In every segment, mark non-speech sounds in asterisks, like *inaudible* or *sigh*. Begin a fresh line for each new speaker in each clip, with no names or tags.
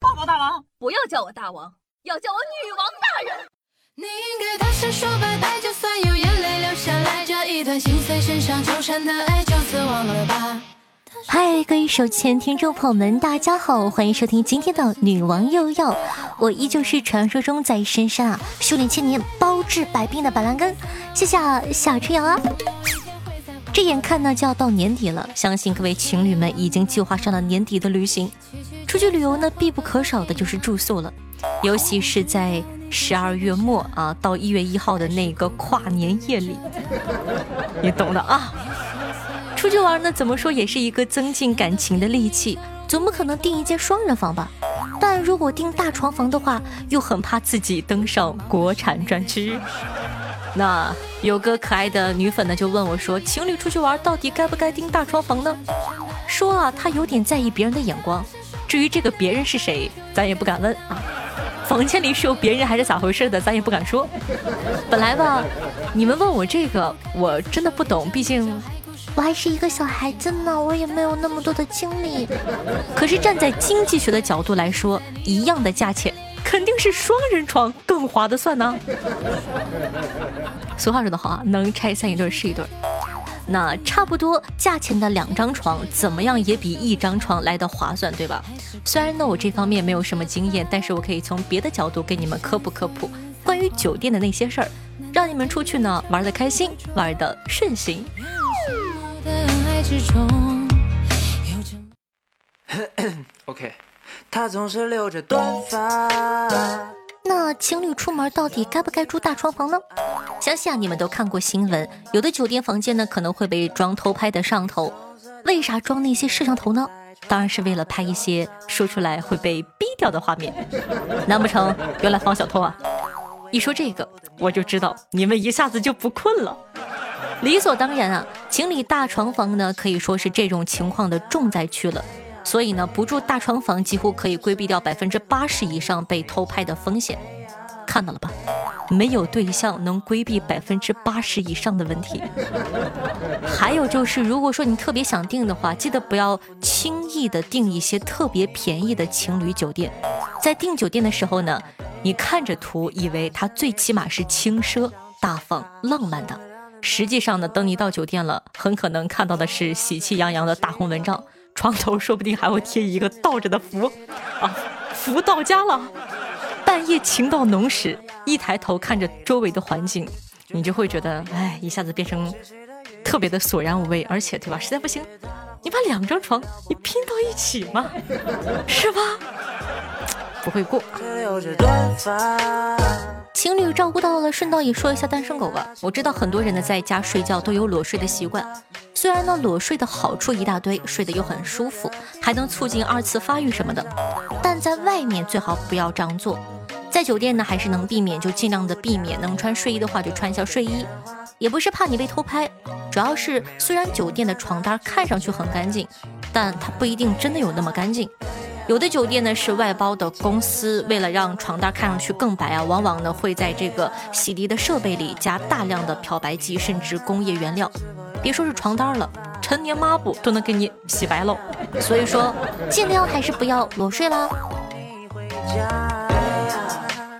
报告大王，
不要叫我大王，要叫我女王大人。
你应该大声说拜拜，就算有眼泪流下来，这一段心碎身上纠缠的爱，就此忘了吧。
嗨，各位手前听众朋友们，大家好，欢迎收听今天的女王又要。我依旧是传说中在深山啊修炼千年、包治百病的板蓝根。谢谢小春阳啊。这眼看呢就要到年底了，相信各位情侣们已经计划上了年底的旅行。出去旅游呢，必不可少的就是住宿了，尤其是在十二月末啊到一月一号的那个跨年夜里，*laughs* 你懂的啊。出去玩呢，怎么说也是一个增进感情的利器，总不可能订一间双人房吧？但如果订大床房的话，又很怕自己登上国产专区。那有个可爱的女粉呢，就问我说：“情侣出去玩到底该不该订大床房呢？”说啊，她有点在意别人的眼光。至于这个别人是谁，咱也不敢问啊。房间里是有别人还是咋回事的，咱也不敢说。本来吧，你们问我这个，我真的不懂，毕竟。我还是一个小孩子呢，我也没有那么多的精力。可是站在经济学的角度来说，一样的价钱，肯定是双人床更划得算呢。俗话说得好啊，能拆散一对是一对。那差不多价钱的两张床，怎么样也比一张床来的划算，对吧？虽然呢我这方面没有什么经验，但是我可以从别的角度给你们科普科普关于酒店的那些事儿，让你们出去呢玩的开心，玩的顺心。*coughs* OK，他总是留着短发。那情侣出门到底该不该住大床房呢？相信啊，你们都看过新闻，有的酒店房间呢可能会被装偷拍的摄像头。为啥装那些摄像头呢？当然是为了拍一些说出来会被逼掉的画面。难不成用来防小偷啊？一说这个，我就知道你们一下子就不困了。理所当然啊，情侣大床房呢，可以说是这种情况的重灾区了。所以呢，不住大床房几乎可以规避掉百分之八十以上被偷拍的风险。看到了吧？没有对象能规避百分之八十以上的问题。还有就是，如果说你特别想订的话，记得不要轻易的订一些特别便宜的情侣酒店。在订酒店的时候呢，你看着图以为它最起码是轻奢、大方、浪漫的。实际上呢，等你到酒店了，很可能看到的是喜气洋洋的大红蚊帐，床头说不定还会贴一个倒着的福，啊，福到家了。半夜情到浓时，一抬头看着周围的环境，你就会觉得，哎，一下子变成特别的索然无味，而且，对吧？实在不行，你把两张床你拼到一起嘛，是吧？不会过。情侣照顾到了，顺道也说一下单身狗吧。我知道很多人呢在家睡觉都有裸睡的习惯，虽然呢裸睡的好处一大堆，睡得又很舒服，还能促进二次发育什么的，但在外面最好不要这样做。在酒店呢还是能避免就尽量的避免，能穿睡衣的话就穿一下睡衣，也不是怕你被偷拍，主要是虽然酒店的床单看上去很干净，但它不一定真的有那么干净。有的酒店呢是外包的公司，为了让床单看上去更白啊，往往呢会在这个洗涤的设备里加大量的漂白剂，甚至工业原料。别说是床单了，陈年抹布都能给你洗白喽。所以说，尽量还是不要裸睡啦。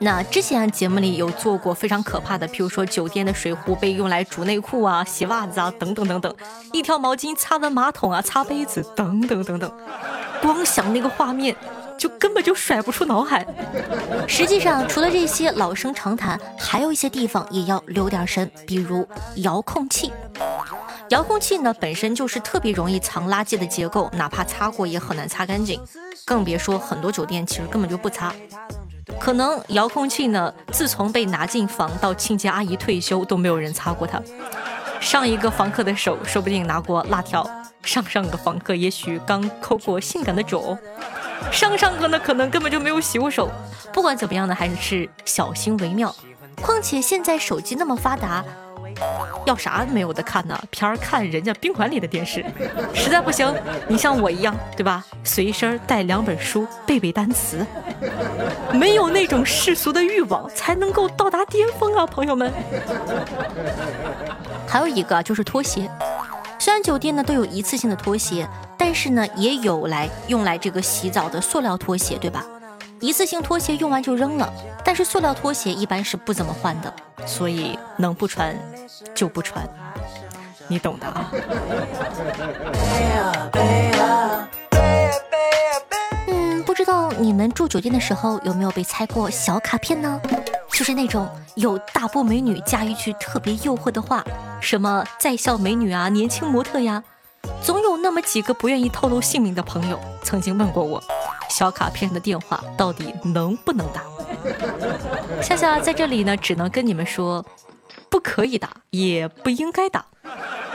那之前节目里有做过非常可怕的，譬如说酒店的水壶被用来煮内裤啊、洗袜子啊等等等等，一条毛巾擦完马桶啊、擦杯子等等等等。光想那个画面，就根本就甩不出脑海。实际上，除了这些老生常谈，还有一些地方也要留点神，比如遥控器。遥控器呢，本身就是特别容易藏垃圾的结构，哪怕擦过也很难擦干净。更别说很多酒店其实根本就不擦。可能遥控器呢，自从被拿进房到清洁阿姨退休，都没有人擦过它。上一个房客的手，说不定拿过辣条。上上个房客也许刚抠过性感的肘，上上个呢可能根本就没有洗过手。不管怎么样呢，还是小心为妙。况且现在手机那么发达，要啥没有的看呢？片儿看人家宾馆里的电视。实在不行，你像我一样，对吧？随身带两本书，背背单词。没有那种世俗的欲望，才能够到达巅峰啊，朋友们。还有一个就是拖鞋。虽然酒店呢都有一次性的拖鞋，但是呢也有来用来这个洗澡的塑料拖鞋，对吧？一次性拖鞋用完就扔了，但是塑料拖鞋一般是不怎么换的，所以能不穿就不穿，你懂的啊。*laughs* 嗯，不知道你们住酒店的时候有没有被拆过小卡片呢？就是那种有大波美女加一句特别诱惑的话，什么在校美女啊，年轻模特呀，总有那么几个不愿意透露姓名的朋友曾经问过我。小卡片的电话到底能不能打？*laughs* 夏夏在这里呢，只能跟你们说，不可以打，也不应该打。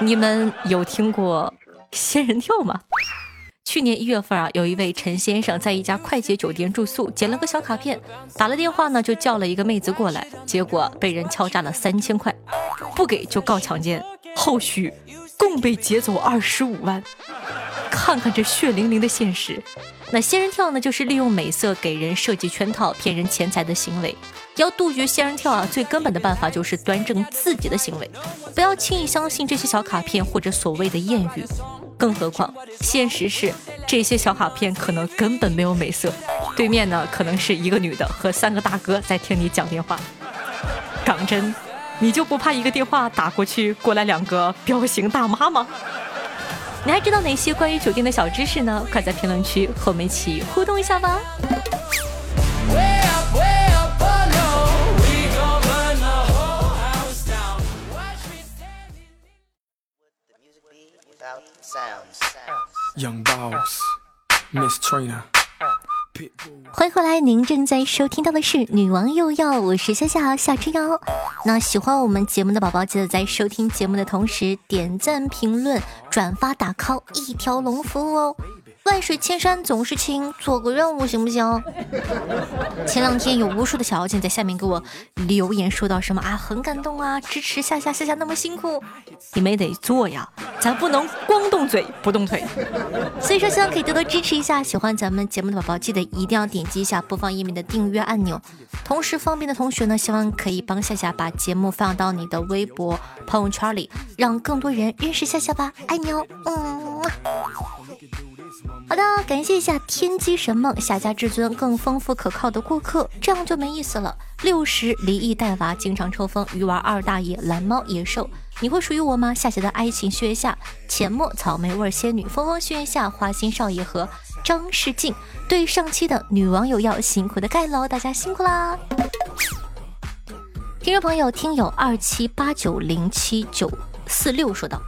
你们有听过仙人跳吗？去年一月份啊，有一位陈先生在一家快捷酒店住宿，捡了个小卡片，打了电话呢，就叫了一个妹子过来，结果被人敲诈了三千块，不给就告强奸，后续共被劫走二十五万。看看这血淋淋的现实。那仙人跳呢，就是利用美色给人设计圈套、骗人钱财的行为。要杜绝仙人跳啊，最根本的办法就是端正自己的行为，不要轻易相信这些小卡片或者所谓的艳遇。更何况，现实是这些小卡片可能根本没有美色，对面呢可能是一个女的和三个大哥在听你讲电话。港真，你就不怕一个电话打过去过来两个彪形大妈吗？你还知道哪些关于酒店的小知识呢？快在评论区和我们一起互动一下吧！欢迎回来，您正在收听到的是《女王又要》，我是夏夏夏之瑶。那喜欢我们节目的宝宝，记得在收听节目的同时点赞、评论、转发、打 call，一条龙服务哦。万水千山总是情，做个任务行不行？*laughs* 前两天有无数的小妖精在下面给我留言，说到什么啊，很感动啊，支持夏夏夏夏那么辛苦，你们也得做呀，咱不能光动嘴不动腿。*laughs* 所以说，希望可以多多支持一下，喜欢咱们节目的宝宝，记得一定要点击一下播放页面的订阅按钮。同时，方便的同学呢，希望可以帮夏夏把节目放到你的微博、朋友圈里，让更多人认识夏夏吧，爱你哦，嗯。好的，感谢一下天机神梦夏家至尊更丰富可靠的过客，这样就没意思了。六十离异带娃，经常抽风，鱼丸二大爷，蓝猫野兽，你会属于我吗？夏夏的爱情血下，浅墨草莓味仙女，风风血下，花心少爷和张世静，对上期的女网友要辛苦的盖楼，大家辛苦啦！听众朋友，听友二七八九零七九四六说道。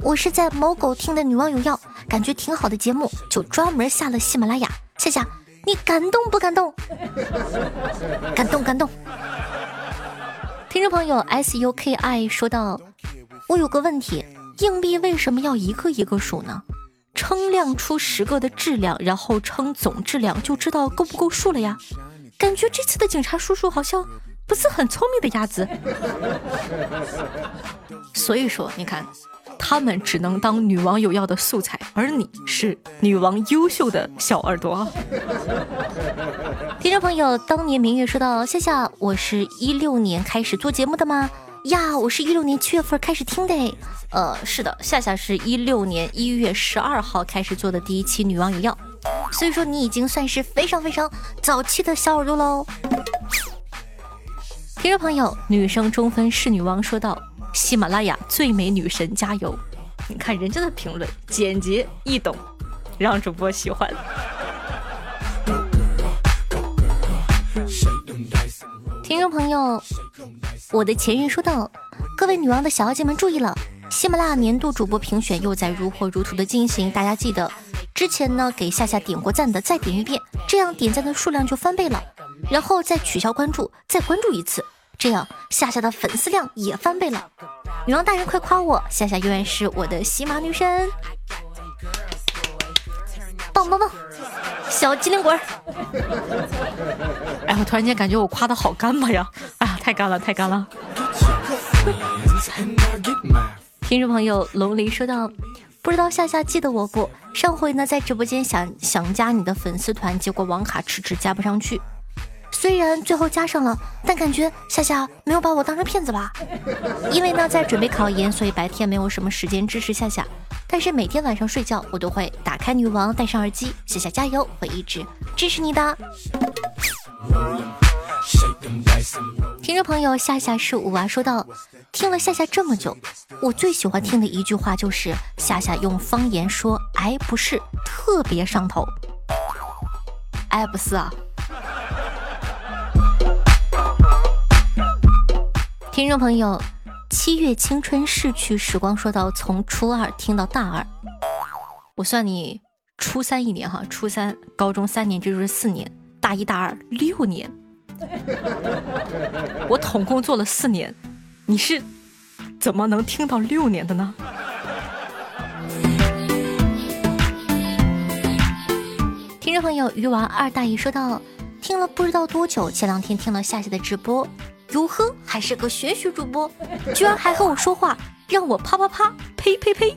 我是在某狗听的女网友要，感觉挺好的节目，就专门下了喜马拉雅。夏夏，你感动不感动？感动感动。听众朋友 S U K I 说道：“我有个问题，硬币为什么要一个一个数呢？称量出十个的质量，然后称总质量，就知道够不够数了呀？感觉这次的警察叔叔好像不是很聪明的样子。所以说，你看。”他们只能当女王有药的素材，而你是女王优秀的小耳朵。听众朋友，当年明月说到：“夏夏，我是一六年开始做节目的吗？呀，我是一六年七月份开始听的。呃，是的，夏夏是一六年一月十二号开始做的第一期女王有药，所以说你已经算是非常非常早期的小耳朵喽。听众朋友，女生中分是女王说道。喜马拉雅最美女神加油！你看人家的评论简洁易懂，让主播喜欢。听众朋友，我的前任说道：“各位女王的小姐们注意了，喜马拉雅年度主播评选又在如火如荼的进行，大家记得之前呢给夏夏点过赞的再点一遍，这样点赞的数量就翻倍了，然后再取消关注，再关注一次。”这样夏夏的粉丝量也翻倍了，女王大人快夸我，夏夏永远是我的喜马女神，棒棒棒，小机灵鬼儿！哎，我突然间感觉我夸的好干巴呀！哎呀，太干了，太干了！听众朋友龙鳞说道：“不知道夏夏记得我不？上回呢在直播间想想加你的粉丝团，结果网卡迟迟加不上去。虽然最后加上了，但感觉夏夏没有把我当成骗子吧？因为呢在准备考研，所以白天没有什么时间支持夏夏。但是每天晚上睡觉，我都会打开女王，戴上耳机，夏夏加油，会一直支持你的。听众朋友，夏夏是五娃说道：“听了夏夏这么久，我最喜欢听的一句话就是夏夏用方言说‘哎不是’，特别上头。哎不是啊。”听众朋友，七月青春逝去时光说到从初二听到大二，我算你初三一年哈，初三高中三年，这就是四年，大一大二六年。*laughs* 我统共做了四年，你是怎么能听到六年的呢？听众朋友，鱼丸二大爷说道：“听了不知道多久，前两天听了夏夏的直播，哟呵，还是个玄学主播，*laughs* 居然还和我说话，让我啪啪啪，呸呸呸！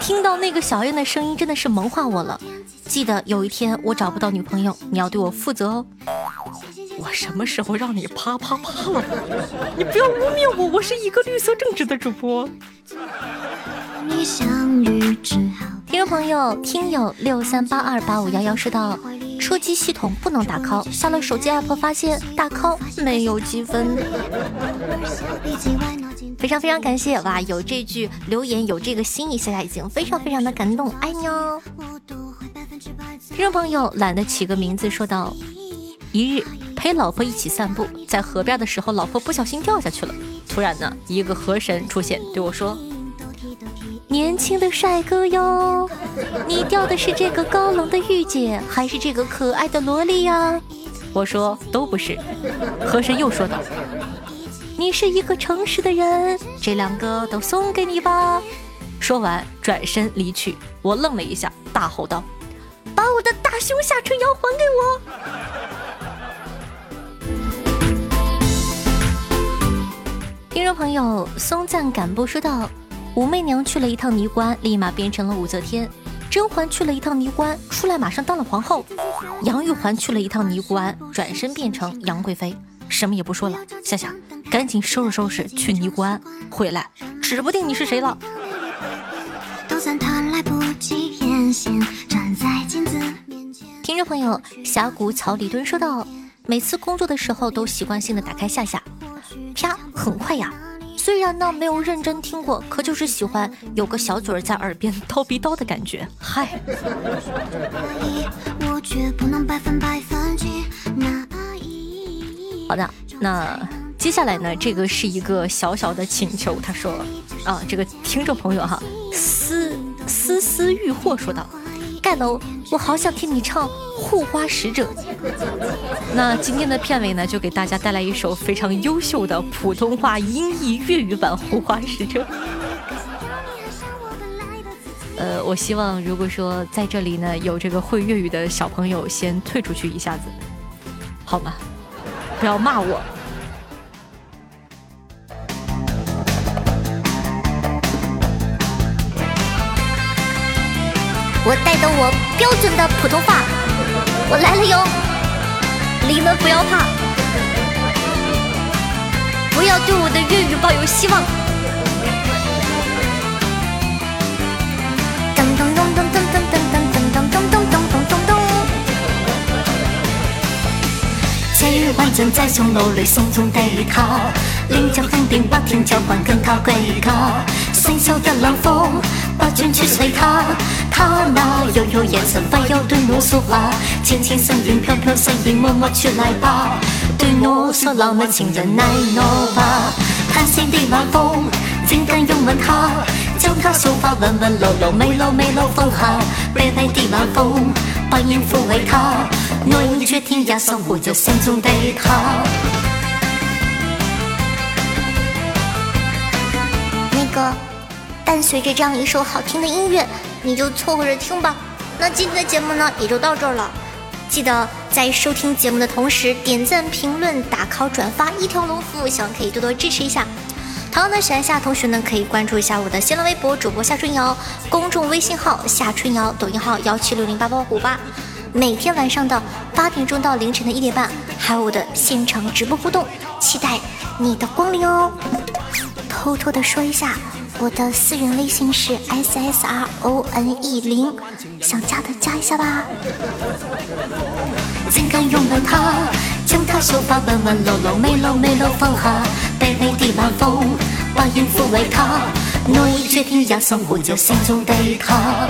听到那个小燕的声音，真的是萌化我了。记得有一天我找不到女朋友，你要对我负责哦。”我什么时候让你啪啪啪了？你不要污蔑我，我是一个绿色正直的主播。听众朋友，听友六三八二八五幺幺说到，车机系统不能打 call，下了手机 app 发现打 call 没有积分。非常非常感谢哇，有这句留言，有这个心意，夏夏已经非常非常的感动，爱你哦。听众朋友，懒得起个名字，说道。一日陪老婆一起散步，在河边的时候，老婆不小心掉下去了。突然呢，一个河神出现，对我说：“年轻的帅哥哟，你钓的是这个高冷的御姐，还是这个可爱的萝莉呀？”我说：“都不是。”河神又说道：“你是一个诚实的人，这两个都送给你吧。”说完转身离去。我愣了一下，大吼道：“把我的大胸下垂腰还给我！”听众朋友，松赞敢不说道：“武媚娘去了一趟尼姑庵，立马变成了武则天；甄嬛去了一趟尼姑庵，出来马上当了皇后；杨玉环去了一趟尼姑庵，转身变成杨贵妃。什么也不说了，夏夏，赶紧收拾收拾去尼姑庵，回来，指不定你是谁了。”听众朋友，峡谷草里蹲说道：“每次工作的时候都习惯性的打开夏夏。”啪，很快呀！虽然呢没有认真听过，可就是喜欢有个小嘴儿在耳边 *laughs* 叨逼叨的感觉。嗨。好的，那接下来呢，这个是一个小小的请求。他说，啊，这个听众朋友哈，思思思欲惑说道。盖楼，我好想听你唱《护花使者》。那今天的片尾呢，就给大家带来一首非常优秀的普通话音译粤语版《红花使者》。呃，我希望如果说在这里呢有这个会粤语的小朋友，先退出去一下子，好吗？不要骂我。我带的我标准的普通话，我来了哟！你们不要怕，不要对我的粤语抱有希望。噔噔噔噔噔噔噔噔噔噔噔噔噔噔噔。千万正在从努力送中抵靠，领奖肯定不停交换更高规格，生锈的冷风。不转去摧他，他那幽幽眼神，不要对我说话。轻轻身影，飘飘身影，默默去来吧。对我说浪漫情人来我吧。贪心的晚风，竟敢拥吻他，将他秀发云云柔柔，微露微露放下。卑微的晚风，不愿抚慰他，我恋绝天涯，生护着心中的他。那个。伴随着这样一首好听的音乐，你就凑合着听吧。那今天的节目呢，也就到这儿了。记得在收听节目的同时，点赞、评论、打 call、转发，一条龙服务，希望可以多多支持一下。同样的，喜欢夏同学呢，可以关注一下我的新浪微博主播夏春瑶，公众微信号夏春瑶，抖音号幺七六零八八五八。每天晚上的八点钟到凌晨的一点半，还有我的现场直播互动，期待你的光临哦。偷偷的说一下，我的私人微信是 s s r o n e 零，想加的加一下吧。怎敢用了它，将它秀发温温柔柔，美柔美柔放下，卑微的晚风把音符为他，我已决定要守护着心中的他。